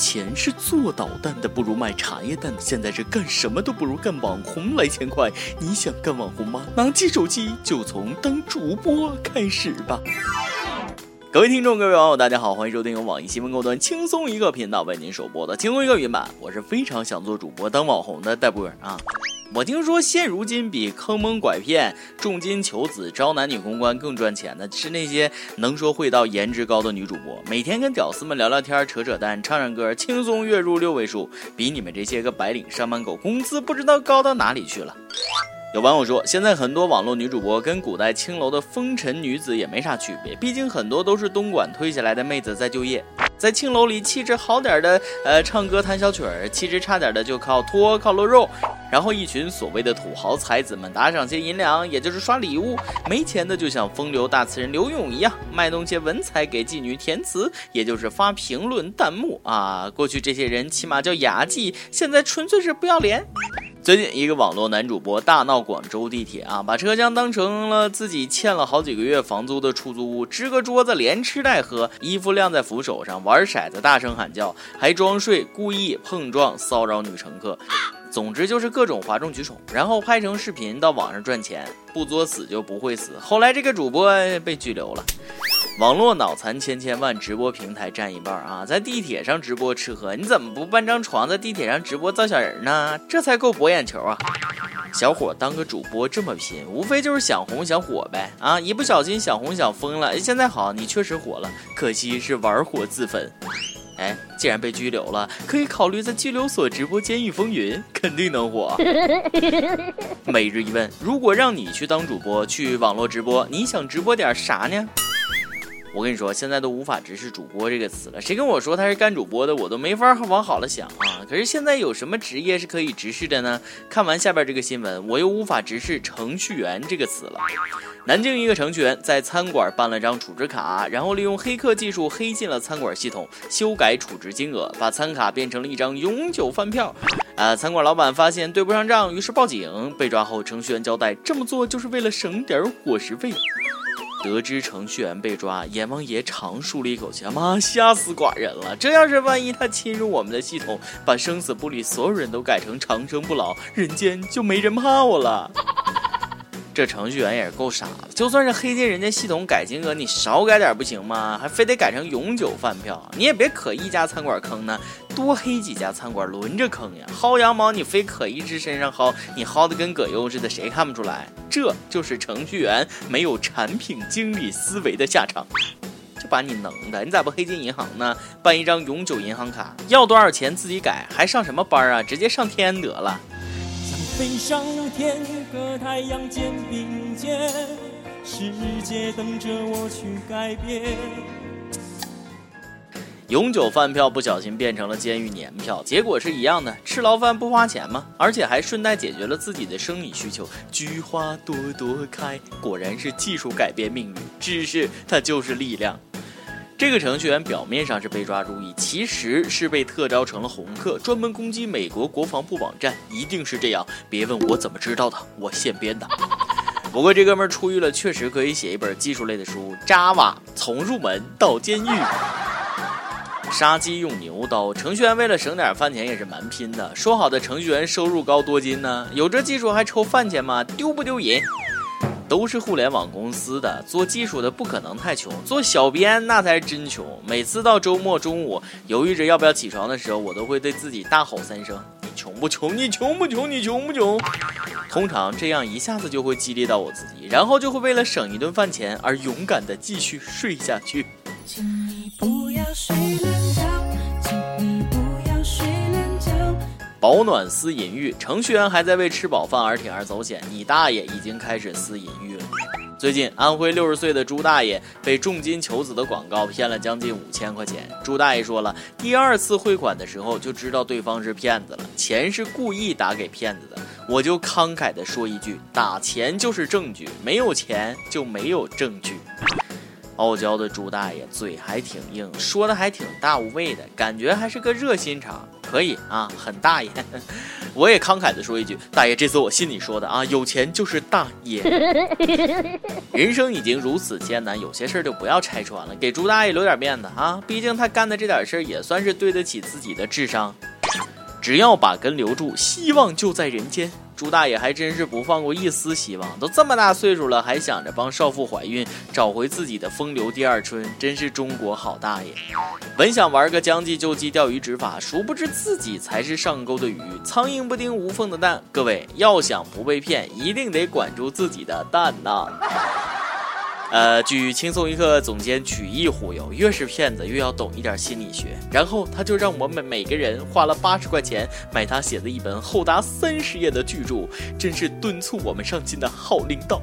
前是做导弹的不如卖茶叶蛋的，现在是干什么都不如干网红来钱快。你想干网红吗？拿起手机就从当主播开始吧。各位听众，各位网友，大家好，欢迎收听由网易新闻客户端轻松一刻频道为您首播的轻松一个云版。我是非常想做主播当网红的戴博尔啊。我听说现如今比坑蒙拐骗、重金求子、招男女公关更赚钱的是那些能说会道、颜值高的女主播，每天跟屌丝们聊聊天、扯扯淡、唱唱歌，轻松月入六位数，比你们这些个白领上班狗工资不知道高到哪里去了。有网友说，现在很多网络女主播跟古代青楼的风尘女子也没啥区别，毕竟很多都是东莞推下来的妹子在就业，在青楼里气质好点的，呃，唱歌弹小曲儿；气质差点的就靠托靠露肉。然后一群所谓的土豪才子们打赏些银两，也就是刷礼物；没钱的就像风流大词人刘勇一样，卖弄些文采给妓女填词，也就是发评论弹幕啊。过去这些人起码叫雅妓，现在纯粹是不要脸。最近，一个网络男主播大闹广州地铁啊，把车厢当成了自己欠了好几个月房租的出租屋，支个桌子连吃带喝，衣服晾在扶手上，玩骰子，大声喊叫，还装睡，故意碰撞骚扰女乘客。总之就是各种哗众取宠，然后拍成视频到网上赚钱，不作死就不会死。后来这个主播被拘留了。网络脑残千千万，直播平台占一半啊！在地铁上直播吃喝，你怎么不搬张床在地铁上直播造小人呢？这才够博眼球啊！小伙当个主播这么拼，无非就是想红想火呗啊！一不小心想红想疯了，现在好，你确实火了，可惜是玩火自焚。哎，既然被拘留了，可以考虑在拘留所直播《监狱风云》，肯定能火。每日一问：如果让你去当主播，去网络直播，你想直播点啥呢？我跟你说，现在都无法直视“主播”这个词了。谁跟我说他是干主播的，我都没法往好了想啊。可是现在有什么职业是可以直视的呢？看完下边这个新闻，我又无法直视“程序员”这个词了。南京一个程序员在餐馆办了张储值卡，然后利用黑客技术黑进了餐馆系统，修改储值金额，把餐卡变成了一张永久饭票。啊，餐馆老板发现对不上账，于是报警。被抓后，程序员交代这么做就是为了省点伙食费。得知程序员被抓，阎王爷长舒了一口气，妈吓死寡人了！这要是万一他侵入我们的系统，把生死簿里所有人都改成长生不老，人间就没人怕我了。这程序员也是够傻的，就算是黑进人家系统改金额，你少改点不行吗？还非得改成永久饭票？你也别可一家餐馆坑呢，多黑几家餐馆轮着坑呀！薅羊毛你非可一只身上薅，你薅的跟葛优似的，谁看不出来？这就是程序员没有产品经理思维的下场，就把你能的，你咋不黑进银行呢？办一张永久银行卡，要多少钱自己改，还上什么班啊？直接上天得了。想飞上天和太阳肩并肩，世界等着我去改变。永久饭票不小心变成了监狱年票，结果是一样的，吃牢饭不花钱吗？而且还顺带解决了自己的生理需求。菊花朵朵开，果然是技术改变命运，知识它就是力量。这个程序员表面上是被抓入狱，其实是被特招成了红客，专门攻击美国国防部网站，一定是这样。别问我怎么知道的，我现编的。不过这哥们出狱了，确实可以写一本技术类的书，Java 从入门到监狱。杀鸡用牛刀，程序员为了省点饭钱也是蛮拼的。说好的程序员收入高多金呢？有这技术还愁饭钱吗？丢不丢人？都是互联网公司的，做技术的不可能太穷，做小编那才是真穷。每次到周末中午，犹豫着要不要起床的时候，我都会对自己大吼三声：“你穷不穷？你穷不穷？你穷不穷？”通常这样一下子就会激励到我自己，然后就会为了省一顿饭钱而勇敢的继续睡下去。请你不要睡保暖思淫欲，程序员还在为吃饱饭而铤而走险，你大爷已经开始思淫欲了。最近，安徽六十岁的朱大爷被重金求子的广告骗了将近五千块钱。朱大爷说了，第二次汇款的时候就知道对方是骗子了，钱是故意打给骗子的。我就慷慨地说一句，打钱就是证据，没有钱就没有证据。傲娇的朱大爷嘴还挺硬，说的还挺大无畏的，感觉还是个热心肠。可以啊，很大爷。我也慷慨的说一句，大爷，这次我信你说的啊，有钱就是大爷。人生已经如此艰难，有些事儿就不要拆穿了，给朱大爷留点面子啊，毕竟他干的这点事儿也算是对得起自己的智商。只要把根留住，希望就在人间。朱大爷还真是不放过一丝希望，都这么大岁数了，还想着帮少妇怀孕，找回自己的风流第二春，真是中国好大爷。本想玩个将计就计钓鱼执法，殊不知自己才是上钩的鱼，苍蝇不叮无缝的蛋。各位要想不被骗，一定得管住自己的蛋呐。呃，据轻松一刻总监曲艺忽悠，越是骗子越要懂一点心理学。然后他就让我们每个人花了八十块钱买他写的一本厚达三十页的巨著，真是敦促我们上进的好领导。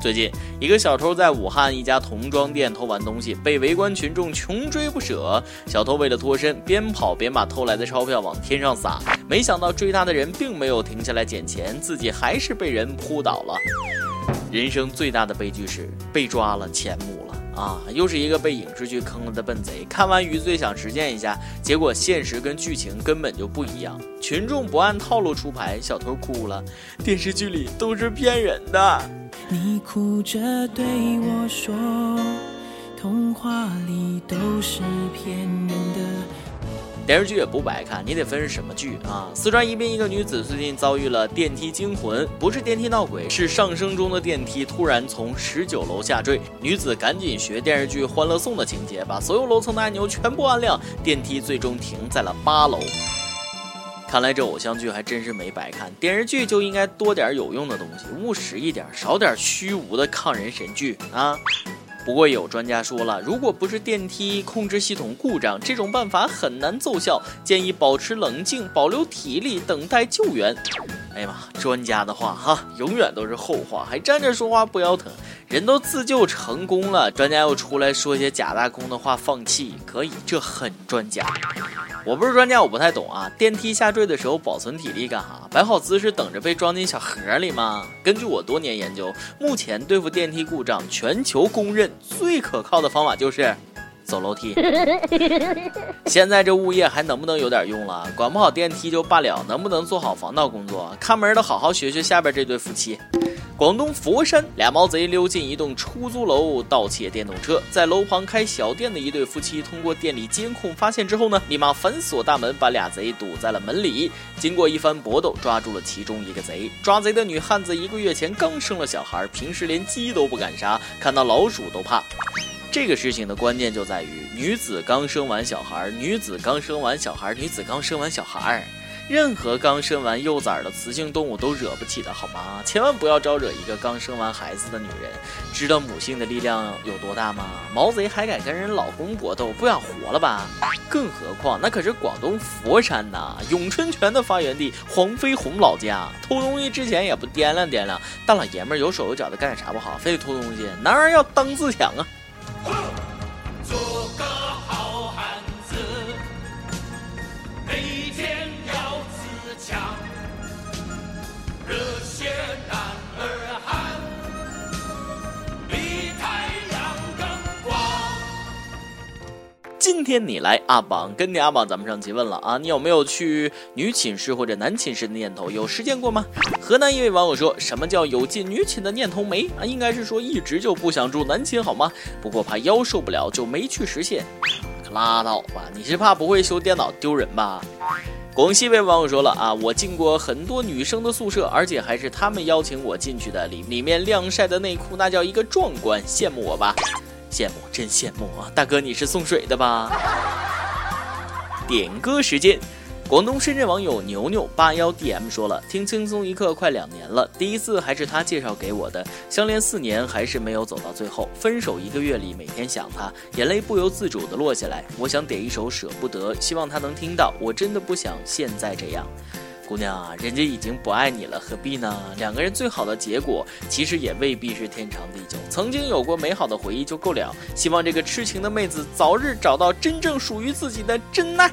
最近，一个小偷在武汉一家童装店偷完东西，被围观群众穷追不舍。小偷为了脱身，边跑边把偷来的钞票往天上撒，没想到追他的人并没有停下来捡钱，自己还是被人扑倒了。人生最大的悲剧是被抓了钱母了啊！又是一个被影视剧坑了的笨贼。看完余罪想实践一下，结果现实跟剧情根本就不一样。群众不按套路出牌，小偷哭了。电视剧里都是骗人的。你哭着对我说，童话里都是骗人的。电视剧也不白看，你得分是什么剧啊？四川宜宾一个女子最近遭遇了电梯惊魂，不是电梯闹鬼，是上升中的电梯突然从十九楼下坠。女子赶紧学电视剧《欢乐颂》的情节，把所有楼层的按钮全部按亮，电梯最终停在了八楼。看来这偶像剧还真是没白看，电视剧就应该多点有用的东西，务实一点，少点虚无的抗人神剧啊！不过有专家说了，如果不是电梯控制系统故障，这种办法很难奏效，建议保持冷静，保留体力，等待救援。哎呀妈，专家的话哈，永远都是后话，还站着说话不腰疼。人都自救成功了，专家又出来说些假大空的话，放弃可以，这很专家。我不是专家，我不太懂啊。电梯下坠的时候保存体力干哈？摆好姿势等着被装进小盒里吗？根据我多年研究，目前对付电梯故障，全球公认最可靠的方法就是走楼梯。现在这物业还能不能有点用了？管不好电梯就罢了，能不能做好防盗工作？看门的好好学学下边这对夫妻。广东佛山，俩毛贼溜进一栋出租楼盗窃电动车，在楼旁开小店的一对夫妻通过店里监控发现之后呢，立马反锁大门，把俩贼堵在了门里。经过一番搏斗，抓住了其中一个贼。抓贼的女汉子一个月前刚生了小孩，平时连鸡都不敢杀，看到老鼠都怕。这个事情的关键就在于女子刚生完小孩，女子刚生完小孩，女子刚生完小孩。任何刚生完幼崽的雌性动物都惹不起的好吗？千万不要招惹一个刚生完孩子的女人。知道母性的力量有多大吗？毛贼还敢跟人老公搏斗，不想活了吧？更何况那可是广东佛山呐，咏春拳的发源地，黄飞鸿老家。偷东西之前也不掂量掂量，大老爷们有手有脚的干点啥不好，非得偷东西？男儿要当自强啊！今天你来阿榜，跟你阿榜，咱们上期问了啊，你有没有去女寝室或者男寝室的念头？有实现过吗？河南一位网友说什么叫有进女寝的念头没啊？应该是说一直就不想住男寝好吗？不过怕腰受不了就没去实现。可拉倒吧，你是怕不会修电脑丢人吧？广西一位网友说了啊，我进过很多女生的宿舍，而且还是他们邀请我进去的，里里面晾晒的内裤那叫一个壮观，羡慕我吧。羡慕，真羡慕啊！大哥，你是送水的吧？点歌时间，广东深圳网友牛牛八幺 DM 说了，听轻松一刻快两年了，第一次还是他介绍给我的，相恋四年还是没有走到最后，分手一个月里每天想他，眼泪不由自主的落下来，我想点一首舍不得，希望他能听到，我真的不想现在这样。姑娘啊，人家已经不爱你了，何必呢？两个人最好的结果，其实也未必是天长地久。曾经有过美好的回忆就够了。希望这个痴情的妹子早日找到真正属于自己的真爱。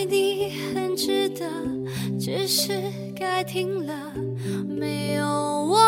爱你很值得，只是该停了，没有我